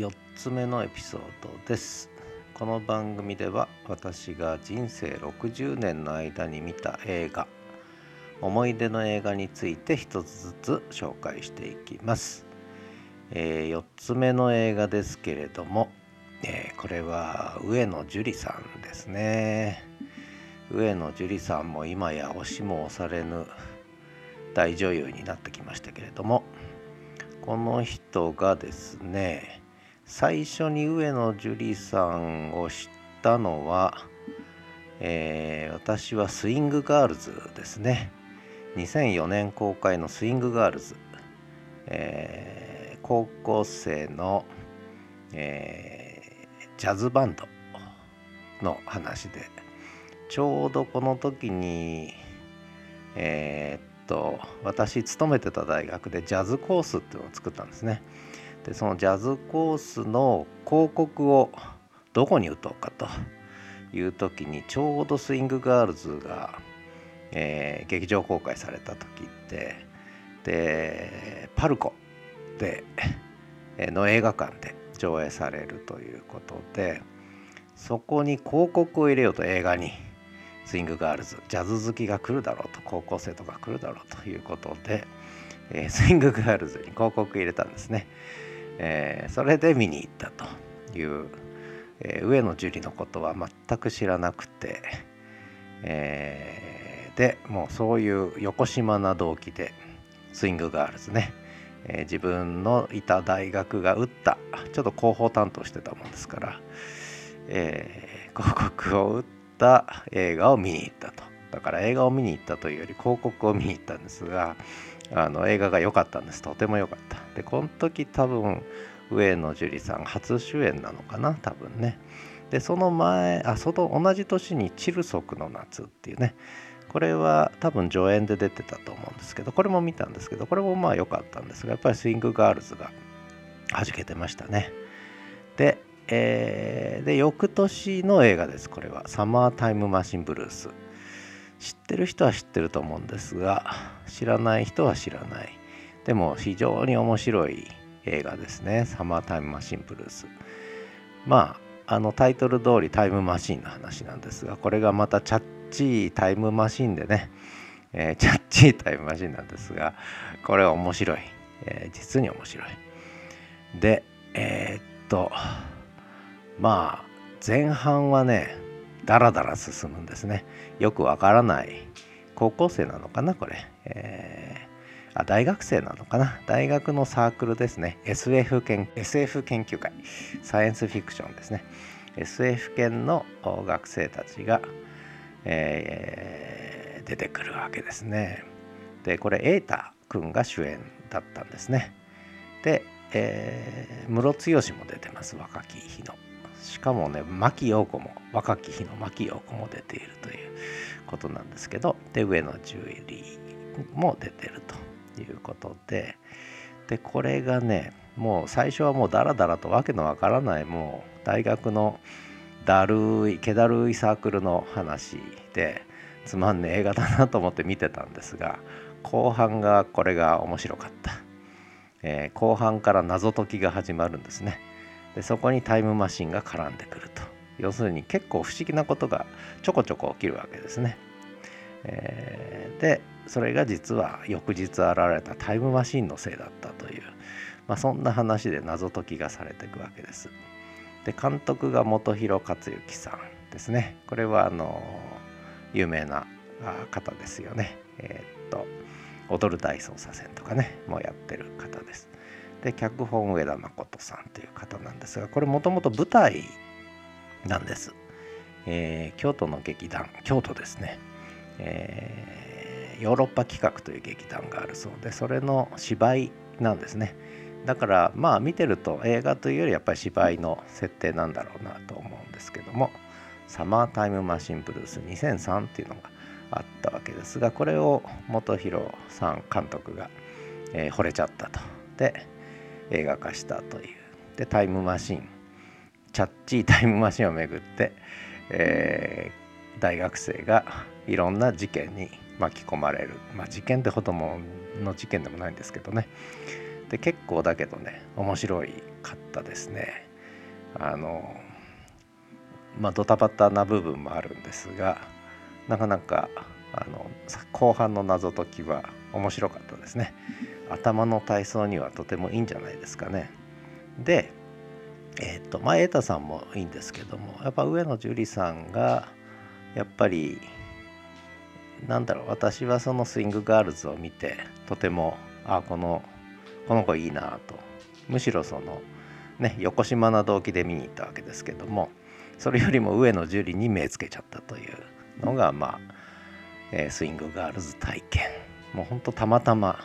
4つ目のエピソードです。この番組では私が人生60年の間に見た映画思い出の映画について一つずつ紹介していきます、えー、4つ目の映画ですけれども、えー、これは上野樹里さんですね。上野樹里さんも今や押しも押されぬ大女優になってきましたけれどもこの人がですね最初に上野樹里さんを知ったのは、えー、私はスイングガールズですね。2004年公開のスイングガールズ、えー、高校生の、えー、ジャズバンドの話で。ちょうどこの時にえー、っと私勤めてた大学でジャズコースっていうのを作ったんですね。でそのジャズコースの広告をどこに打とうかという時にちょうどスイングガールズがえー、劇場公開された時ってでパルコでの映画館で上映されるということでそこに広告を入れようと映画にスイングガールズジャズ好きが来るだろうと高校生とか来るだろうということで、えー、スイングガールズに広告入れたんですね、えー、それで見に行ったという、えー、上野樹里のことは全く知らなくて、えーでもうそういう邪な動機でスイングガールズね、えー、自分のいた大学が打ったちょっと広報担当してたもんですから、えー、広告を打った映画を見に行ったと。だから映画を見に行ったというより広告を見に行ったんですがあの映画が良かったんです。とても良かった。でこの時多分上野樹里さん初主演なのかな？多分ね。でその前あその同じ年に「チルソクの夏」っていうね。これは多分助演で出てたと思うんですけどこれも見たんですけどこれもまあ良かったんですがやっぱりスイングガールズが弾けてましたね。で,、えー、で翌年の映画ですこれは。サマータイムマシンブルース知ってる人は知ってると思うんですが知らない人は知らないでも非常に面白い映画ですねサマータイムマシンブルースまああのタイトル通りタイムマシンの話なんですがこれがまたチャッチいタイムマシンでね、えー、チャッチータイムマシンなんですが、これは面白い。えー、実に面白い。で、えー、っと、まあ、前半はね、だらだら進むんですね。よくわからない。高校生なのかな、これ。えー、あ、大学生なのかな。大学のサークルですね。SF 研 SF 研究会。サイエンスフィクションですね。SF 研の学生たちが、えー、出てくるわけですね。でこれ瑛太君が主演だったんですね。で、えー、ムロツヨシも出てます若き日の。しかもね牧陽子も若き日の牧陽子も出ているということなんですけどで上野ジュエリーも出てるということででこれがねもう最初はもうダラダラとわけのわからないもう大学のだるい気だるいサークルの話でつまんねえ映画だなと思って見てたんですが後半がこれが面白かった、えー、後半から謎解きが始まるんですね。でそこにタイムマシンが絡んでくると。要するに結構不思議なことがちょこちょこ起きるわけですね、えー、でそれが実は翌日現れたタイムマシンのせいだったという、まあ、そんな話で謎解きがされていくわけです。で監督が本広克行さんですね。これはあの有名な方ですよね。えー、っと「踊る大捜査線」とかねもうやってる方です。で脚本上田誠さんという方なんですがこれもともと舞台なんです、えー、京都の劇団京都ですね、えー、ヨーロッパ企画という劇団があるそうでそれの芝居なんですね。だからまあ見てると映画というよりやっぱり芝居の設定なんだろうなと思うんですけども「サマータイムマシンブルース2003」っていうのがあったわけですがこれを元弘さん監督が、えー、惚れちゃったと。で映画化したという。でタイムマシンチャッチータイムマシンをめぐって、えー、大学生がいろんな事件に巻き込まれる。まあ事件ってほどもの事件でもないんですけどね。で結構だけどね面白いかったですね。あのまあドタバタな部分もあるんですがなかなかあの後半の謎解きは面白かったですね。頭の体操にはとてもいいんじゃないですかね。でえっ、ー、とまあ瑛太さんもいいんですけどもやっぱ上野樹里さんがやっぱりなんだろう私はそのスイングガールズを見てとてもあこのこの子いいなと。むしろそのね邪な動機で見に行ったわけですけどもそれよりも上野樹里に目つけちゃったというのがまあ、えー、スイングガールズ体験もうほんとたまたま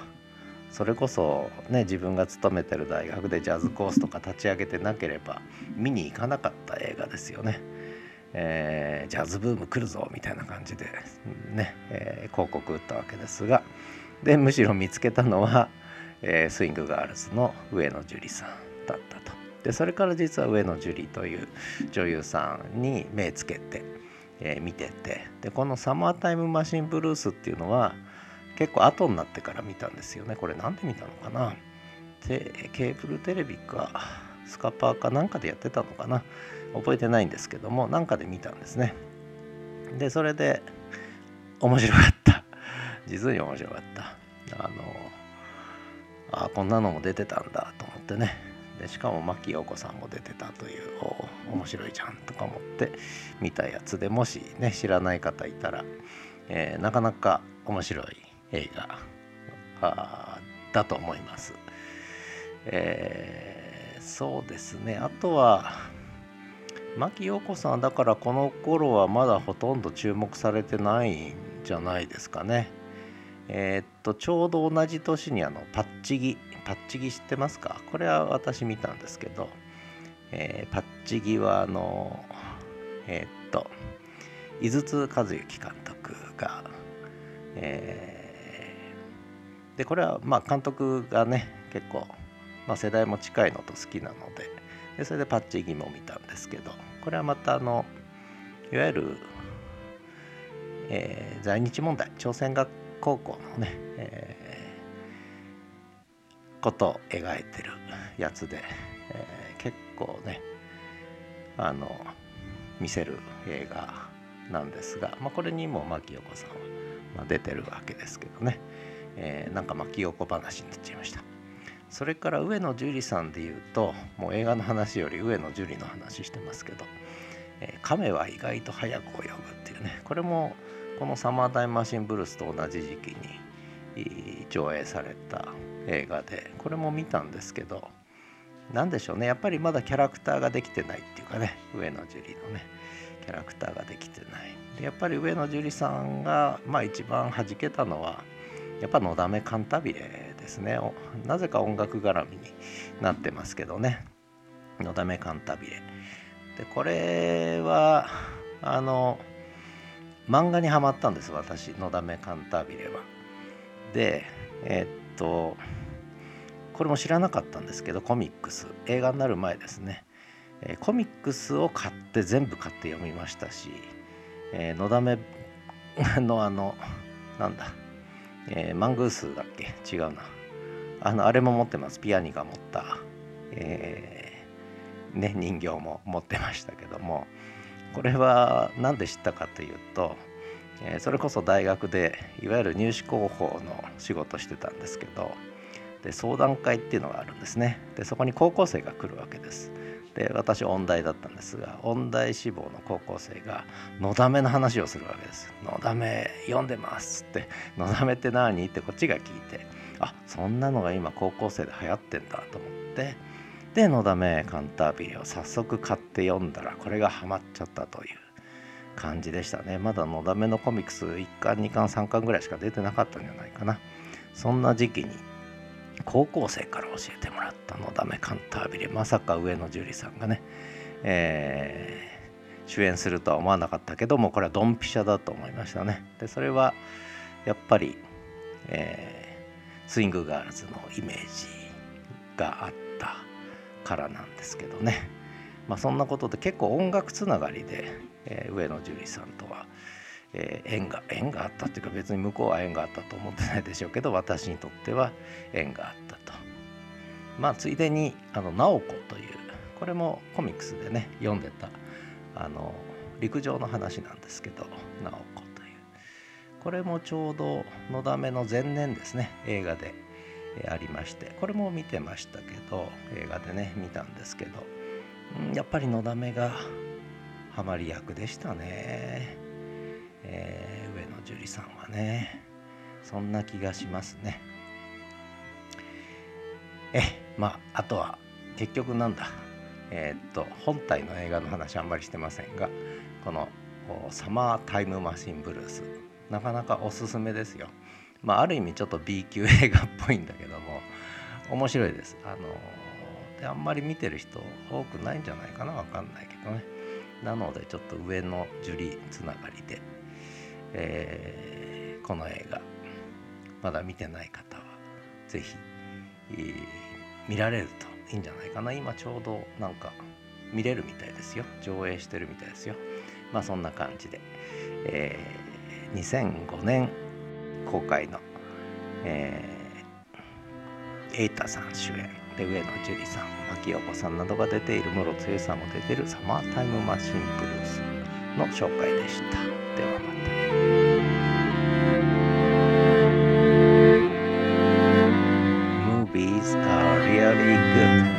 それこそね自分が勤めてる大学でジャズコースとか立ち上げてなければ見に行かなかった映画ですよね。えー、ジャズブーム来るぞみたいな感じでね、えー、広告打ったわけですがでむしろ見つけたのは、えー、スイングガールズの上野樹里さんだったと。でそれから実は上野樹里という女優さんに目つけて、えー、見てて。でこの「サマータイムマシンブルース」っていうのは結構後になってから見たんですよね。これ何で見たのかな。でケーブルテレビかスカパーかなんかでやってたのかな。覚えてないんですけどもなんかで見たんですね。でそれで面白かった。実に面白かった。あのあこんなのも出てたんだと思ってね。でしかも牧陽子さんも出てたというお面白いじゃんとか思って見たやつでもしね知らない方いたら、えー、なかなか面白い映画だと思います。えー、そうですねあとは牧陽子さんだからこの頃はまだほとんど注目されてないんじゃないですかね。えー、っとちょうど同じ年にあのパッチギパッチギ知ってますか？これは私見たんですけど、えー、パッチギはあのえー、っと井筒和幸監督が、えー、でこれはまあ監督がね結構、まあ、世代も近いのと好きなのででそれでパッチギも見たんですけどこれはまたあのいわゆる、えー、在日問題朝鮮学高校のね、えー、こと描いてるやつで、えー、結構ねあの見せる映画なんですが、まあ、これにも牧陽子さんは、まあ、出てるわけですけどね、えー、なんか牧陽子話になっちゃいました。それから上野樹里さんでいうともう映画の話より上野樹里の話してますけど「えー、亀は意外と早く泳ぐ」っていうねこれもこの「サマータイムマシンブルース」と同じ時期に上映された映画で。これも見たんですけど何でしょうね。やっぱりまだキャラクターができてないっていうかね。上野樹里のね。キャラクターができてない。でやっぱり上野樹里さんがまあ一番弾けたのはやっぱ「のだめカンタビレ」ですね。なぜか音楽絡みになってますけどね「のだめカンタビレ」でこれはあの漫画にはまったんです私「のだめカンタビレは」でえー、っとこれも知らなかったんですけどコミックス。映画になる前ですね、え、コミックスを買って全部買って読みましたし、え、のだめ のあのなんだ。え、マングースだっけ？違うな。あのあれも持ってます。ピアニが持った、えー、ね、人形も持ってましたけども。これは何で知ったかというと、え、それこそ大学でいわゆる入試広報の仕事してたんですけどで相談会っていうのがあるんですね。でそこに高校生が来るわけです。で私音大だったんですが音大志望の高校生が「のだめ」の話をするわけです「のだめ読んでます」って「のだめって何?」ってこっちが聞いてあそんなのが今高校生で流行ってんだと思って。で「のだめカンタービレ」を早速買って読んだらこれがハマっちゃったという感じでしたね。まだのだめのコミックス1巻2巻3巻ぐらいしか出てなかったんじゃないかな。そんな時期に高校生から教えてもらったのだめカンタービレまさか上野樹里さんがね、えー、主演するとは思わなかったけどもこれはドンピシャだと思いましたね。でそれはやっぱり、えー、スイングガールズのイメージがあったからなんですけどね。まあそんなことで結構音楽つながりで、えー、上野樹里さんとはえー、縁が縁があったっていうか別に向こうは縁があったと思ってないでしょうけど私にとっては縁があったと。まあついでにあの直子というこれもコミックスでね読んでたあの陸上の話なんですけど直子という。これもちょうど「のだめ」の前年ですね映画でありましてこれも見てましたけど映画でね見たんですけどやっぱりのだめがハマり役でしたね、えー、上野樹里さんはねそんな気がしますねえまああとは結局なんだえー、っと本体の映画の話あんまりしてませんがこの「サマータイムマシンブルース」なかなかおすすめですよ。まあ、ある意味ちょっと B 級映画っぽいんだけども面白いです。あのであんまり見てる人多くないんじゃないかなわかんないけどね。なのでちょっと上の樹里つながりで、えー、この映画まだ見てない方は是非、えー、見られるといいんじゃないかな。今ちょうどなんか見れるみたいですよ。上映してるみたいですよ。まあそんな感じで、えー、2005年公開の、えー、エイタさん主演で上野樹里さん牧陽子さんなどが出ている室津さんも出てる「サマータイムマシンブルース」の紹介でした。ではまた。Very good.